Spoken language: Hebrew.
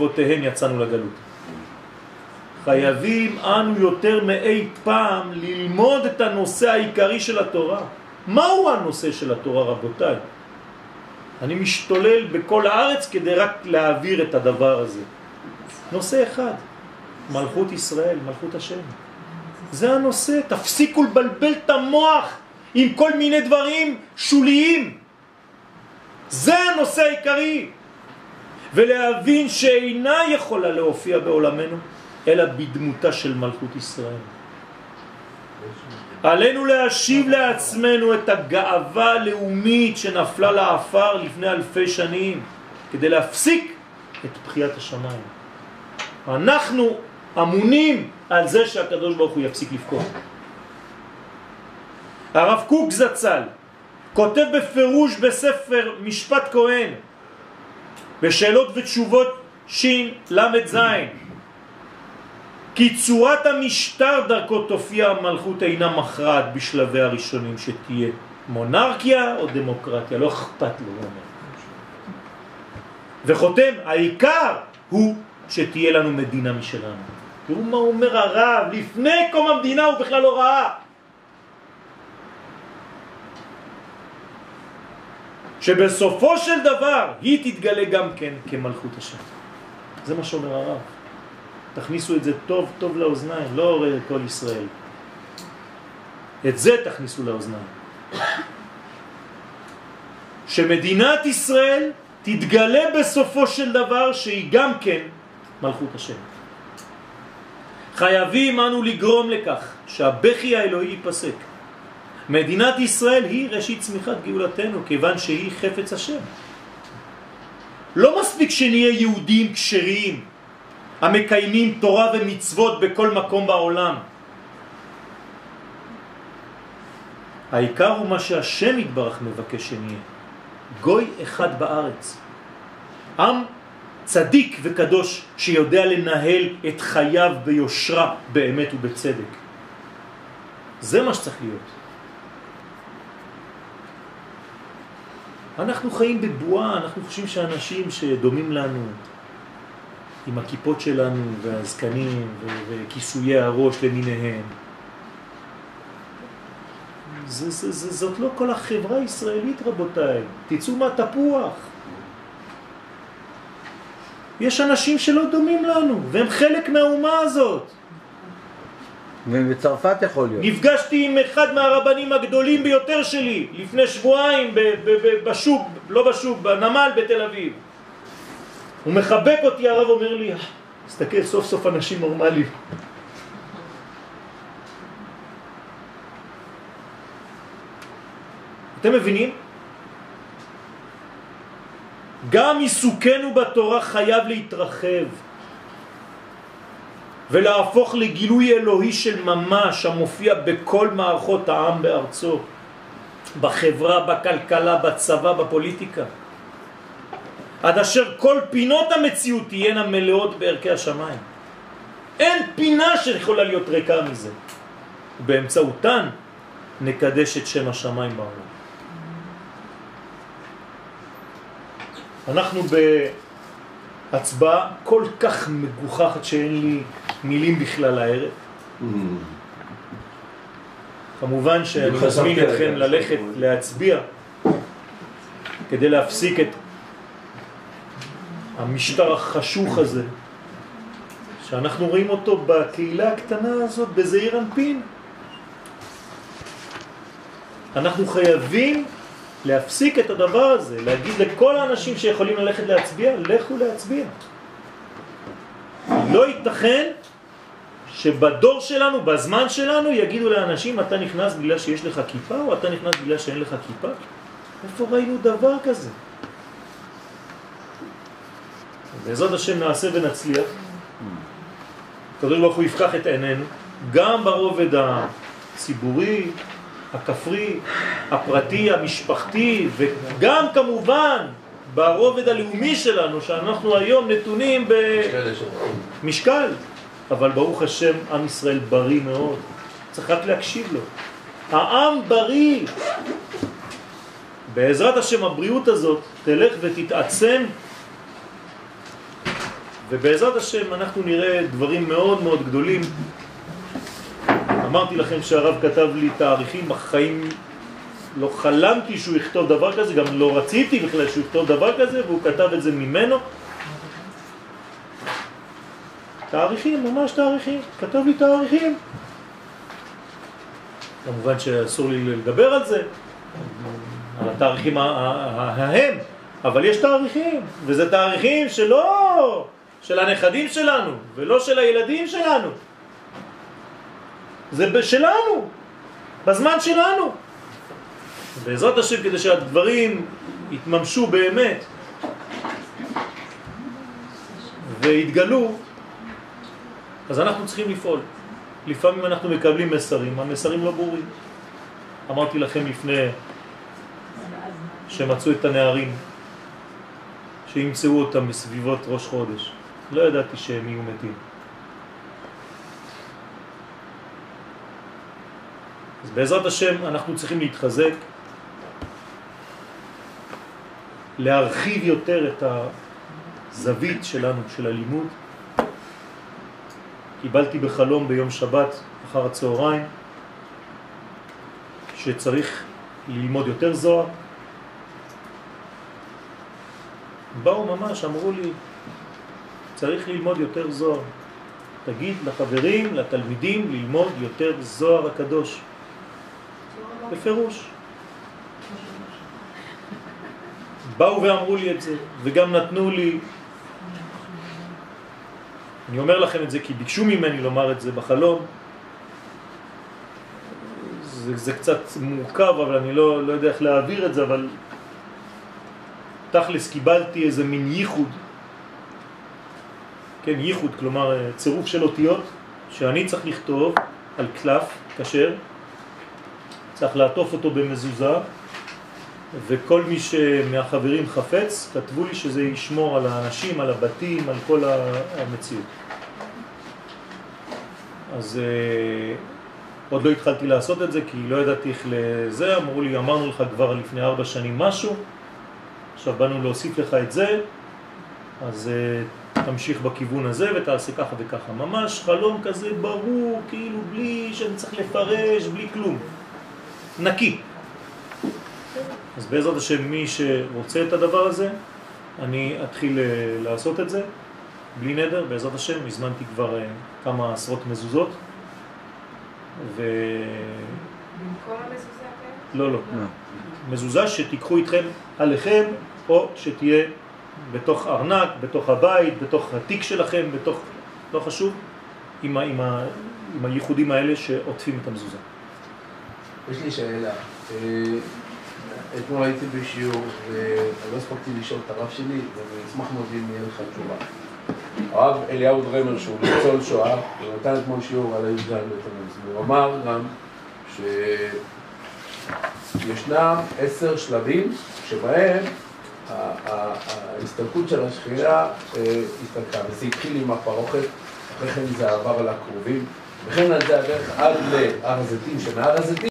שבעקבותיהם יצאנו לגלות. חייבים אנו יותר מאי פעם ללמוד את הנושא העיקרי של התורה. מהו הנושא של התורה רבותיי? אני משתולל בכל הארץ כדי רק להעביר את הדבר הזה. נושא אחד, מלכות ישראל, מלכות השם. זה הנושא, תפסיקו לבלבל את המוח עם כל מיני דברים שוליים. זה הנושא העיקרי. ולהבין שאינה יכולה להופיע בעולמנו, אלא בדמותה של מלכות ישראל. עלינו להשיב לעצמנו את הגאווה הלאומית שנפלה לעפר לפני אלפי שנים, כדי להפסיק את בחיית השמיים. אנחנו אמונים על זה שהקדוש ברוך הוא יפסיק לפקוד. הרב קוק זצ"ל כותב בפירוש בספר משפט כהן בשאלות ותשובות זין כי צורת המשטר דרכו תופיע המלכות אינה מכרעת בשלבי הראשונים שתהיה מונרכיה או דמוקרטיה, לא אכפת לו, וחותם, העיקר הוא שתהיה לנו מדינה משלנו. תראו מה אומר הרב, לפני קום המדינה הוא בכלל לא ראה. שבסופו של דבר היא תתגלה גם כן כמלכות השם. זה מה שאומר הרב. תכניסו את זה טוב טוב לאוזניים, לא כל ישראל. את זה תכניסו לאוזניים. שמדינת ישראל תתגלה בסופו של דבר שהיא גם כן מלכות השם. חייבים אנו לגרום לכך שהבכי האלוהי ייפסק. מדינת ישראל היא ראשית צמיחת גאולתנו, כיוון שהיא חפץ השם. לא מספיק שנהיה יהודים כשרים, המקיימים תורה ומצוות בכל מקום בעולם. העיקר הוא מה שהשם יתברך מבקש שנהיה. גוי אחד בארץ. עם צדיק וקדוש שיודע לנהל את חייו ביושרה, באמת ובצדק. זה מה שצריך להיות. אנחנו חיים בבועה, אנחנו חושבים שאנשים שדומים לנו, עם הכיפות שלנו והזקנים וכיסויי הראש למיניהם, זה, זה, זה, זאת לא כל החברה הישראלית רבותיי, תצאו מהתפוח. יש אנשים שלא דומים לנו, והם חלק מהאומה הזאת. ובצרפת יכול להיות. נפגשתי עם אחד מהרבנים הגדולים ביותר שלי לפני שבועיים בשוק, לא בשוק, בנמל בתל אביב. הוא מחבק אותי, הרב אומר לי, תסתכל, סוף סוף אנשים נורמליים. אתם מבינים? גם עיסוקנו בתורה חייב להתרחב ולהפוך לגילוי אלוהי של ממש המופיע בכל מערכות העם בארצו, בחברה, בכלכלה, בצבא, בפוליטיקה. עד אשר כל פינות המציאות תהיינה מלאות בערכי השמיים. אין פינה שיכולה להיות ריקה מזה. ובאמצעותן נקדש את שם השמיים בעולם. אנחנו בהצבעה כל כך מגוחכת שאין לי מילים בכלל הערב. כמובן שאני מזמין אתכם ללכת להצביע כדי להפסיק את המשטר החשוך הזה שאנחנו רואים אותו בקהילה הקטנה הזאת בזעיר אנפין. אנחנו חייבים להפסיק את הדבר הזה, להגיד לכל האנשים שיכולים ללכת להצביע, לכו להצביע. לא ייתכן שבדור שלנו, בזמן שלנו, יגידו לאנשים, אתה נכנס בגלל שיש לך כיפה, או אתה נכנס בגלל שאין לך כיפה? איפה ראינו דבר כזה? בעזרת השם נעשה ונצליח. הקדוש ברוך הוא יפקח את עינינו, גם ברובד הציבורי, הכפרי, הפרטי, המשפחתי, וגם כמובן ברובד הלאומי שלנו, שאנחנו היום נתונים במשקל. אבל ברוך השם, עם ישראל בריא מאוד. צריך רק להקשיב לו. העם בריא. בעזרת השם הבריאות הזאת תלך ותתעצם ובעזרת השם אנחנו נראה דברים מאוד מאוד גדולים. אמרתי לכם שהרב כתב לי תאריכים בחיים, לא חלמתי שהוא יכתוב דבר כזה, גם לא רציתי בכלל שהוא יכתוב דבר כזה, והוא כתב את זה ממנו. תאריכים, ממש תאריכים, כתב לי תאריכים. כמובן שאסור לי לדבר על זה, על התאריכים ההם, אבל יש תאריכים, וזה תאריכים שלא של הנכדים שלנו, ולא של הילדים שלנו. זה שלנו, בזמן שלנו. בעזרת השם, כדי שהדברים יתממשו באמת ויתגלו, אז אנחנו צריכים לפעול. לפעמים אנחנו מקבלים מסרים, המסרים לא ברורים. אמרתי לכם לפני שמצאו את הנערים, שימצאו אותם בסביבות ראש חודש. לא ידעתי שהם יהיו מתים. אז בעזרת השם אנחנו צריכים להתחזק, להרחיב יותר את הזווית שלנו, של הלימוד. קיבלתי בחלום ביום שבת אחר הצהריים שצריך ללמוד יותר זוהר. באו ממש, אמרו לי, צריך ללמוד יותר זוהר. תגיד לחברים, לתלמידים, ללמוד יותר זוהר הקדוש. בפירוש. באו ואמרו לי את זה, וגם נתנו לי, אני אומר לכם את זה כי ביקשו ממני לומר את זה בחלום, זה, זה קצת מורכב, אבל אני לא, לא יודע איך להעביר את זה, אבל תכלס קיבלתי איזה מין ייחוד, כן, ייחוד, כלומר צירוף של אותיות, שאני צריך לכתוב על קלף כשר, צריך לעטוף אותו במזוזה, וכל מי שמהחברים חפץ, כתבו לי שזה ישמור על האנשים, על הבתים, על כל המציאות. אז אה, עוד לא התחלתי לעשות את זה כי לא ידעתי איך לזה, אמרו לי, אמרנו לך כבר לפני ארבע שנים משהו, עכשיו באנו להוסיף לך את זה, אז אה, תמשיך בכיוון הזה ותעשה ככה וככה. ממש חלום כזה ברור, כאילו בלי שאני צריך לפרש, בלי כלום. נקי. אז בעזרת השם מי שרוצה את הדבר הזה, אני אתחיל אה, לעשות את זה בלי נדר, בעזרת השם, הזמנתי כבר אה, כמה עשרות מזוזות. ו... במקום המזוזה כן? לא, לא. מזוזה שתיקחו איתכם עליכם, או שתהיה בתוך ארנק, בתוך הבית, בתוך התיק שלכם, בתוך, לא חשוב, עם, ה, עם, ה, עם הייחודים האלה שעוטפים את המזוזה. יש לי שאלה. אתמול הייתי בשיעור, ולא הספקתי לשאול את הרב שלי, ואני אשמח מאוד אם יהיה לך תשובה. הרב אליהו דרמר, שהוא ניצול שואה, הוא נתן אתמול שיעור על הי"ד בתמוז, והוא אמר גם שישנם עשר שלבים שבהם ההסתלקות של השכינה אה, הסתלקה, וזה התחיל עם הפרוכת, אחרי כן זה עבר על הקרובים, וכן על זה הדרך עד להר הזיתים, שמהר הזיתים